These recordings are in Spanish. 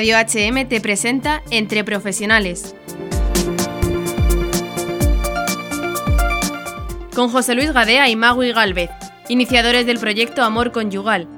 Radio HM te presenta Entre Profesionales. Con José Luis Gadea y Magui Galvez, iniciadores del proyecto Amor Conyugal.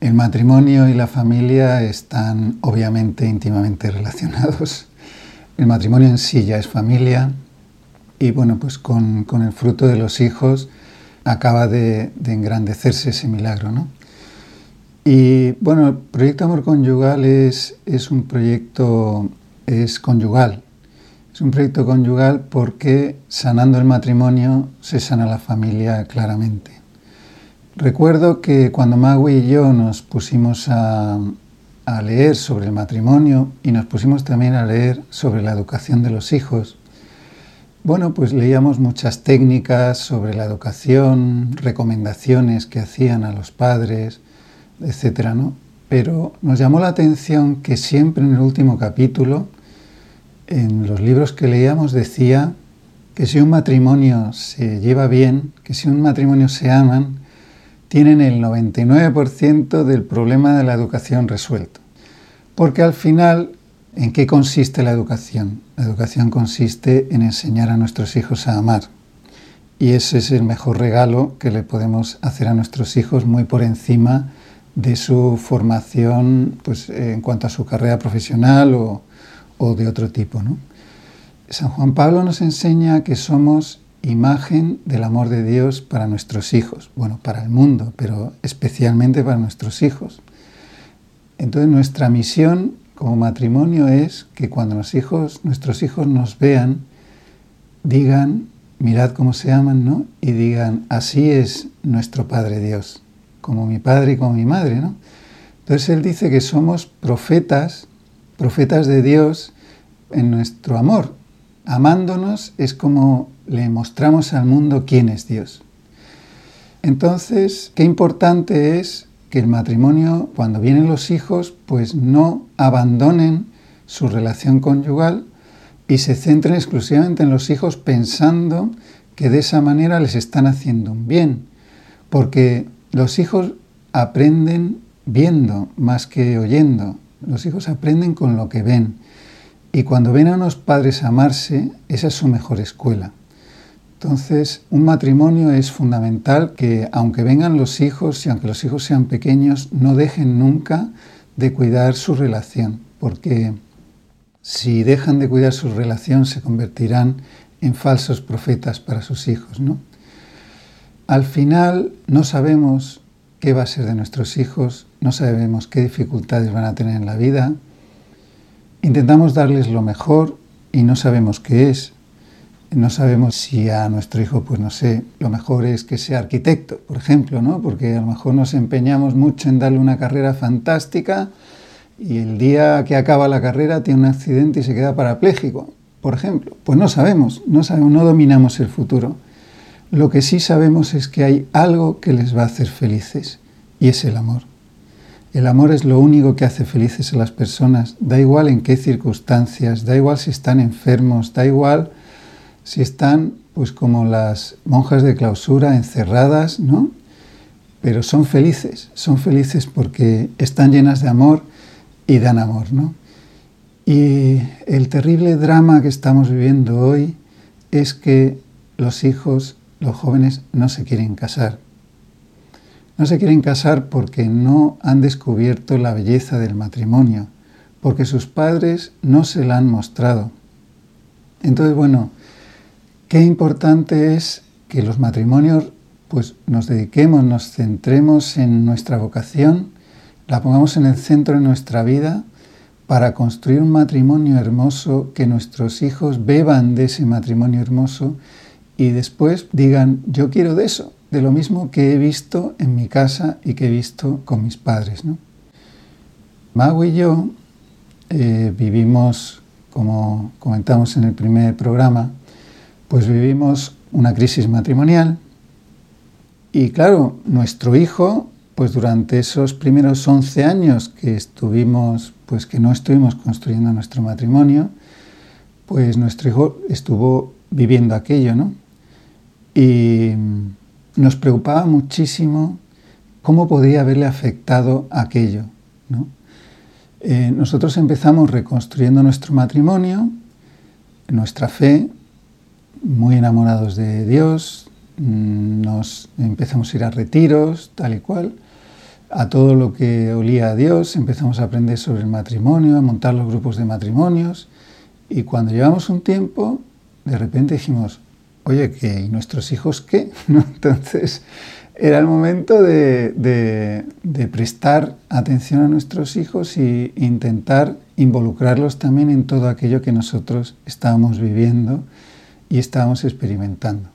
El matrimonio y la familia están obviamente íntimamente relacionados. El matrimonio en sí ya es familia y bueno, pues con, el fruto de los hijos acaba de, de engrandecerse ese milagro, ¿no? Y bueno, el proyecto Amor Conyugal es, es un proyecto, es conyugal. Es un proyecto conyugal porque sanando el matrimonio se sana la familia claramente. Recuerdo que cuando Magui y yo nos pusimos a, a leer sobre el matrimonio y nos pusimos también a leer sobre la educación de los hijos, bueno, pues leíamos muchas técnicas sobre la educación, recomendaciones que hacían a los padres, etcétera. Pero nos llamó la atención que siempre en el último capítulo, en los libros que leíamos, decía que si un matrimonio se lleva bien, que si un matrimonio se aman, tienen el 99% del problema de la educación resuelto. Porque al final, ¿en qué consiste la educación? La educación consiste en enseñar a nuestros hijos a amar. Y ese es el mejor regalo que le podemos hacer a nuestros hijos muy por encima su formación pues, en cuanto a su carrera profesional o, de otro tipo. San Juan Pablo nos enseña que somos imagen del amor de Dios para nuestros hijos, bueno, para el mundo, pero especialmente para nuestros hijos. Entonces nuestra misión como matrimonio es que cuando los hijos, nuestros hijos nos vean, digan, mirad cómo se aman, ¿no? Y digan, así es nuestro Padre Dios como mi padre y como mi madre, ¿no? Entonces él dice que somos profetas, profetas de Dios en nuestro amor. Amándonos es como le mostramos al mundo quién es Dios. Entonces, qué importante es que el matrimonio, cuando vienen los hijos, pues no abandonen su relación conyugal y se centren exclusivamente en los hijos pensando que de esa manera les están haciendo un bien. Porque los hijos aprenden viendo más que oyendo. Los hijos aprenden con lo que ven. Y cuando ven a unos padres amarse, esa es su mejor escuela. Entonces, un matrimonio es fundamental que aunque vengan los hijos y aunque los hijos sean pequeños, no dejen nunca de cuidar su relación, porque si dejan de cuidar su relación se convertirán en falsos profetas para sus hijos, ¿no? Al final no sabemos qué va a ser de nuestros hijos, no sabemos qué dificultades van a tener en la vida. Intentamos darles lo mejor y no sabemos qué es. No sabemos si a nuestro hijo, pues no sé, lo mejor es que sea arquitecto, por ejemplo, ¿no? Porque a lo mejor nos empeñamos mucho en darle una carrera fantástica y el día que acaba la carrera tiene un accidente y se queda parapléjico, por ejemplo. Pues no sabemos, no sabemos, no dominamos el futuro. Lo que sí sabemos es que hay algo que les va a hacer felices y es el amor. El amor es lo único que hace felices a las personas, da igual en qué circunstancias, da igual si están enfermos, da igual si están pues como las monjas de clausura encerradas, ¿no? Pero son felices, son felices porque están llenas de amor y dan amor, ¿no? Y el terrible drama que estamos viviendo hoy es que los hijos los jóvenes no se quieren casar. No se quieren casar porque no han descubierto la belleza del matrimonio, porque sus padres no se la han mostrado. Entonces, bueno, qué importante es que los matrimonios pues nos dediquemos, nos centremos en nuestra vocación, la pongamos en el centro de nuestra vida para construir un matrimonio hermoso, que nuestros hijos beban de ese matrimonio hermoso y después digan, yo quiero de eso, de lo mismo que he visto en mi casa y que he visto con mis padres. ¿no? Mago y yo eh, vivimos, como comentamos en el primer programa, pues vivimos una crisis matrimonial y claro, nuestro hijo, pues durante esos primeros 11 años que estuvimos, pues que no estuvimos construyendo nuestro matrimonio, pues nuestro hijo estuvo viviendo aquello, ¿no? Y nos preocupaba muchísimo cómo podía haberle afectado aquello. Eh, nosotros empezamos reconstruyendo nuestro matrimonio, nuestra fe, muy enamorados de Dios, mm, nos empezamos a ir a retiros, tal y cual, a todo lo que olía a Dios, empezamos a aprender sobre el matrimonio, a montar los grupos de matrimonios, y cuando llevamos un tiempo, de repente dijimos, oye, ¿qué? ¿Y nuestros hijos qué? Entonces era el momento de, prestar atención a nuestros hijos e intentar involucrarlos también en todo aquello que nosotros estábamos viviendo y estábamos experimentando.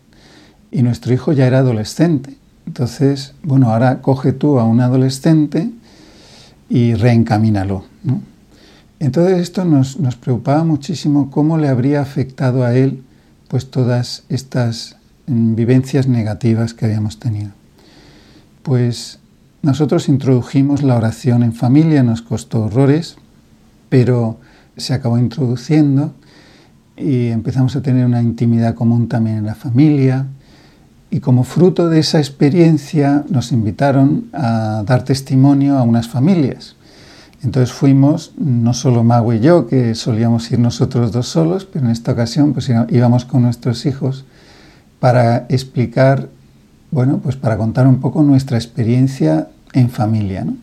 Y nuestro hijo ya era adolescente. Entonces, bueno, ahora coge tú a un adolescente y reencamínalo. Entonces esto nos preocupaba muchísimo cómo le habría afectado a él pues todas estas mm, vivencias negativas que habíamos tenido. Pues nosotros introdujimos la oración en familia, nos costó horrores, pero se acabó introduciendo y empezamos a tener una intimidad común también en la familia. Y como fruto de esa experiencia nos invitaron a dar testimonio a unas familias. Entonces fuimos, no solo Mago y yo, que solíamos ir nosotros dos solos, pero en esta ocasión pues íbamos con nuestros hijos para explicar, bueno, pues para contar un poco nuestra experiencia en familia. ¿no?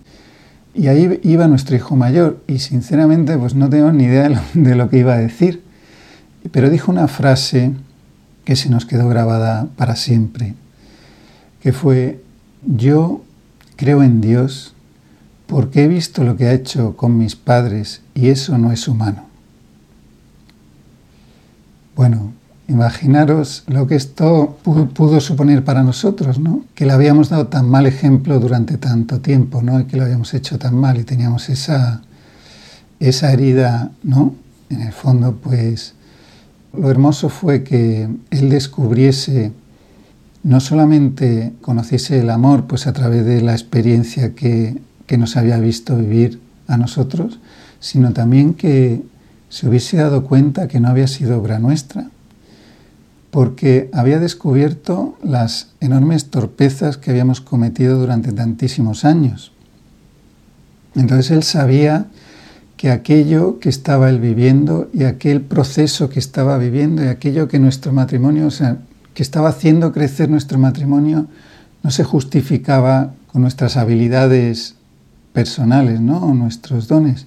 Y ahí iba nuestro hijo mayor y sinceramente pues no tengo ni idea de lo, que iba a decir, pero dijo una frase que se nos quedó grabada para siempre, que fue, yo creo en Dios porque he visto lo que ha hecho con mis padres y eso no es humano. Bueno, imaginaros lo que esto pudo, suponer para nosotros, ¿no? Que le habíamos dado tan mal ejemplo durante tanto tiempo, ¿no? Y que lo habíamos hecho tan mal y teníamos esa, esa herida, ¿no? En el fondo, pues lo hermoso fue que él descubriese no solamente conociese el amor pues a través de la experiencia que que nos había visto vivir a nosotros, sino también que se hubiese dado cuenta que no había sido obra nuestra, porque había descubierto las enormes torpezas que habíamos cometido durante tantísimos años. Entonces él sabía que aquello que estaba él viviendo y aquel proceso que estaba viviendo y aquello que nuestro matrimonio, o sea, que estaba haciendo crecer nuestro matrimonio, no se justificaba con nuestras habilidades personales, ¿no? nuestros dones,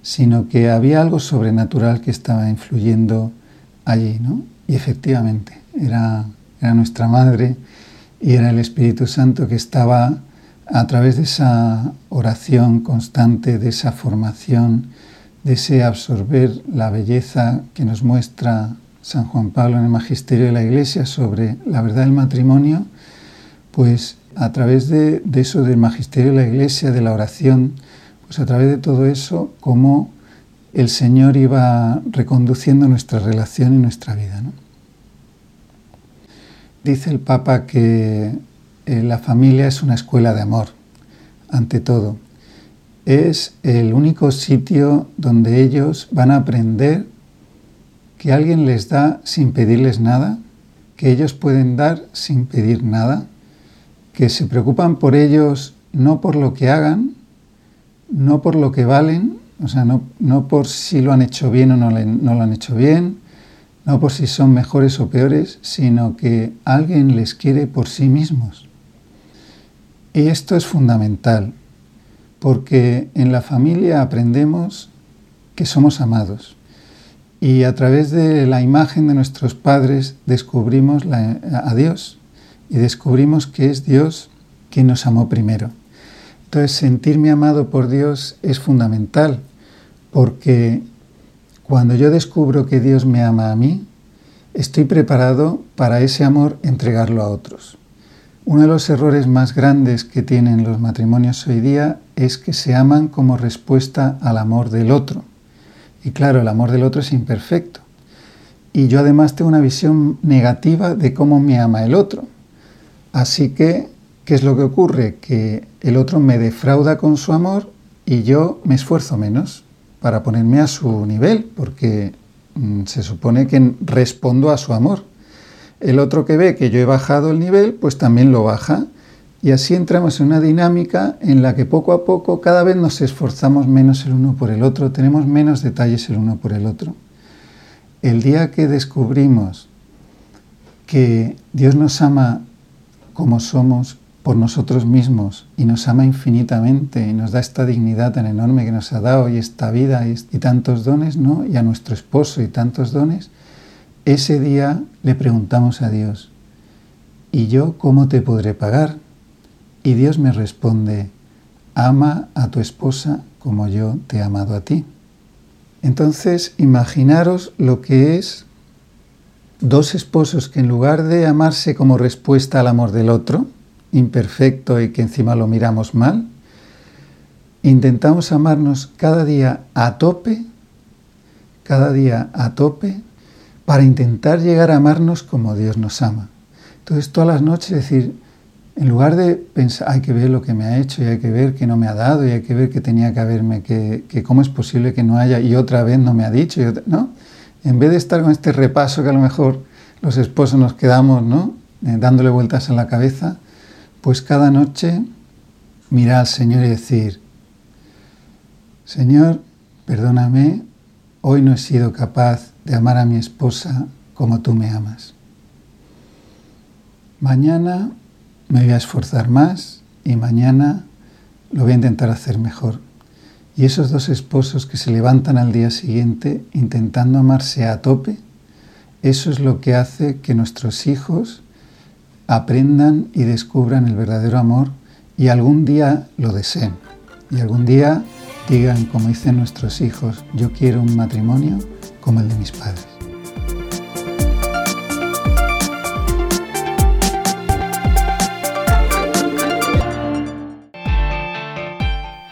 sino que había algo sobrenatural que estaba influyendo allí, ¿no? Y efectivamente, era, era nuestra madre y era el Espíritu Santo que estaba a través de esa oración constante, de esa formación, de ese absorber la belleza que nos muestra San Juan Pablo en el Magisterio de la Iglesia sobre la verdad del matrimonio, pues a través de, eso del magisterio de la iglesia, de la oración, pues a través de todo eso, cómo el Señor iba reconduciendo nuestra relación y nuestra vida. Dice el Papa que eh, la familia es una escuela de amor, ante todo. Es el único sitio donde ellos van a aprender que alguien les da sin pedirles nada, que ellos pueden dar sin pedir nada, que se preocupan por ellos no por lo que hagan, no por lo que valen, o sea, no, no por si lo han hecho bien o no, no lo han hecho bien, no por si son mejores o peores, sino que alguien les quiere por sí mismos. Y esto es fundamental, porque en la familia aprendemos que somos amados. Y a través de la imagen de nuestros padres descubrimos a Dios y descubrimos que es Dios quien nos amó primero. Entonces sentirme amado por Dios es fundamental porque cuando yo descubro que Dios me ama a mí, estoy preparado para ese amor entregarlo a otros. Uno de los errores más grandes que tienen los matrimonios hoy día es que se aman como respuesta al amor del otro. Y claro, el amor del otro es imperfecto. Y yo además tengo una visión negativa de cómo me ama el otro. Así que, ¿qué es lo que ocurre? Que el otro me defrauda con su amor y yo me esfuerzo menos para ponerme a su nivel, porque mm, se supone que respondo a su amor. El otro que ve que yo he bajado el nivel, pues también lo baja Y así entramos en una dinámica en la que poco a poco cada vez nos esforzamos menos el uno por el otro, tenemos menos detalles el uno por el otro. El día que descubrimos que Dios nos ama como somos por nosotros mismos y nos ama infinitamente y nos da esta dignidad tan enorme que nos ha dado y esta vida y, tantos dones, ¿no? Y a nuestro esposo y tantos dones, ese día le preguntamos a Dios, ¿y yo cómo te podré pagar? Y Dios me responde, ama a tu esposa como yo te he amado a ti. Entonces, imaginaros lo que es dos esposos que en lugar de amarse como respuesta al amor del otro, imperfecto y que encima lo miramos mal, intentamos amarnos cada día a tope, cada día a tope, para intentar llegar a amarnos como Dios nos ama. Entonces, todas las noches decir, en lugar de pensar, hay que ver lo que me ha hecho y hay que ver que no me ha dado y hay que ver que tenía que haberme, que, cómo es posible que no haya y otra vez no me ha dicho, ¿no? En vez de estar con este repaso que a lo mejor los esposos nos quedamos, ¿no? Eh, dándole vueltas en la cabeza, pues cada noche mirar al Señor y decir, Señor, perdóname, hoy no he sido capaz de amar a mi esposa como tú me amas. Mañana me voy a esforzar más y mañana lo voy a intentar hacer mejor. Y esos dos esposos que se levantan al día siguiente intentando amarse a tope, eso es lo que hace que nuestros hijos aprendan y descubran el verdadero amor y algún día lo deseen. Y algún día digan, como dicen nuestros hijos, yo quiero un matrimonio como el de mis padres.